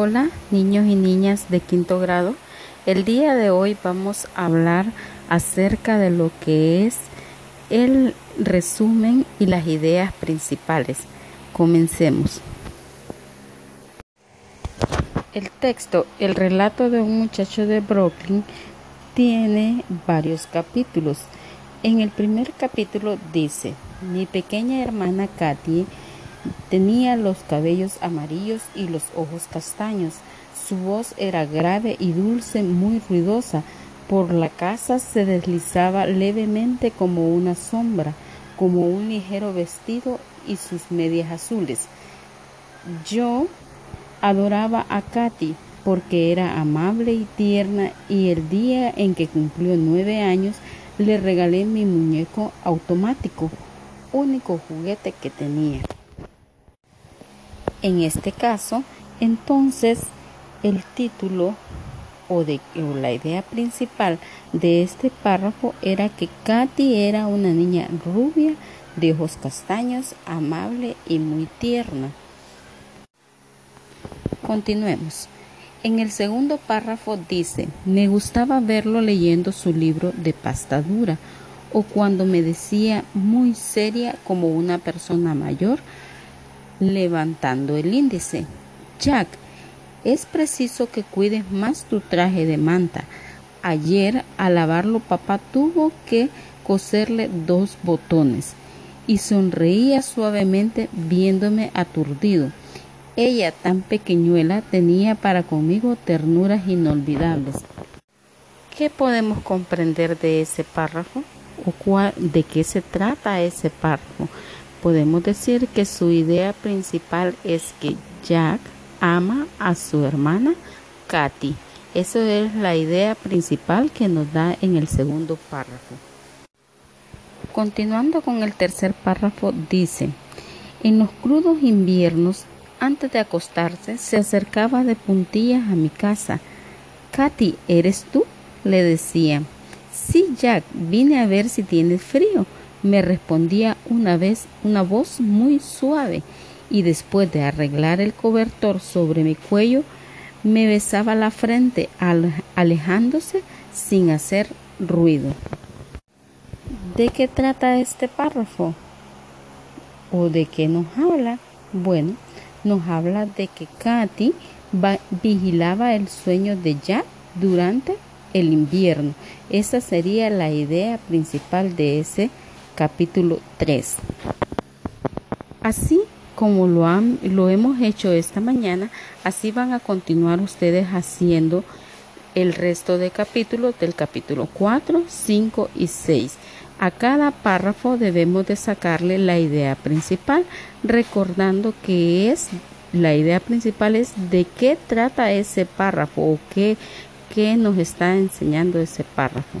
Hola niños y niñas de quinto grado. El día de hoy vamos a hablar acerca de lo que es el resumen y las ideas principales. Comencemos. El texto El relato de un muchacho de Brooklyn tiene varios capítulos. En el primer capítulo dice, mi pequeña hermana Katy Tenía los cabellos amarillos y los ojos castaños. Su voz era grave y dulce, muy ruidosa. Por la casa se deslizaba levemente como una sombra, como un ligero vestido y sus medias azules. Yo adoraba a Katy porque era amable y tierna y el día en que cumplió nueve años le regalé mi muñeco automático, único juguete que tenía. En este caso, entonces, el título o, la idea principal de este párrafo era que Katy era una niña rubia, de ojos castaños, amable y muy tierna. Continuemos. En el segundo párrafo dice, me gustaba verlo leyendo su libro de pasta dura o cuando me decía muy seria como una persona mayor, levantando el índice. Jack, es preciso que cuides más tu traje de manta. Ayer al lavarlo papá tuvo que coserle dos botones y sonreía suavemente viéndome aturdido. Ella, tan pequeñuela, tenía para conmigo ternuras inolvidables. ¿Qué podemos comprender de ese párrafo? ¿O de qué se trata ese párrafo? Podemos decir que su idea principal es que Jack ama a su hermana Katy. Eso es la idea principal que nos da en el segundo párrafo. Continuando con el tercer párrafo dice, en los crudos inviernos, antes de acostarse, se acercaba de puntillas a mi casa. Katy, ¿eres tú? le decía. Sí, Jack, vine a ver si tienes frío me respondía una vez una voz muy suave y después de arreglar el cobertor sobre mi cuello me besaba la frente alejándose sin hacer ruido. ¿De qué trata este párrafo? ¿O de qué nos habla? Bueno, nos habla de que Katy vigilaba el sueño de Jack durante el invierno. Esa sería la idea principal de ese capítulo 3. Así como lo, han, lo hemos hecho esta mañana, así van a continuar ustedes haciendo el resto de capítulos del capítulo 4, 5 y 6. A cada párrafo debemos de sacarle la idea principal, recordando que es la idea principal es de qué trata ese párrafo o qué, qué nos está enseñando ese párrafo.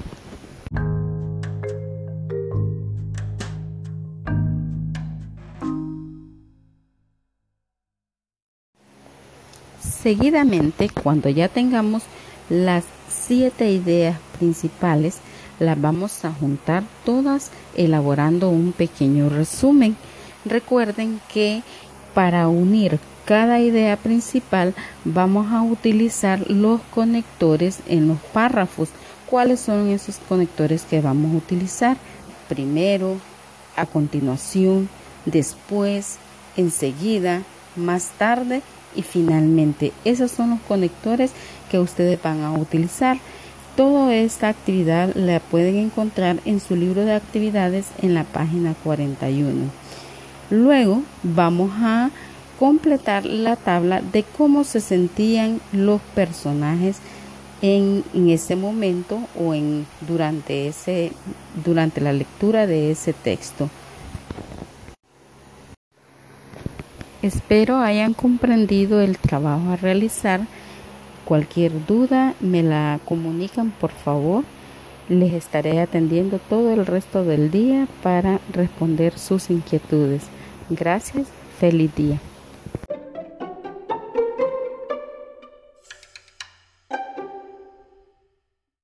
Seguidamente, cuando ya tengamos las siete ideas principales, las vamos a juntar todas elaborando un pequeño resumen. Recuerden que para unir cada idea principal vamos a utilizar los conectores en los párrafos. ¿Cuáles son esos conectores que vamos a utilizar? Primero, a continuación, después, enseguida, más tarde y finalmente esos son los conectores que ustedes van a utilizar. Toda esta actividad la pueden encontrar en su libro de actividades en la página 41. Luego vamos a completar la tabla de cómo se sentían los personajes en, en, ese momento o en durante ese durante la lectura de ese texto. Espero hayan comprendido el trabajo a realizar. Cualquier duda me la comunican por favor. Les estaré atendiendo todo el resto del día para responder sus inquietudes. Gracias. Feliz día.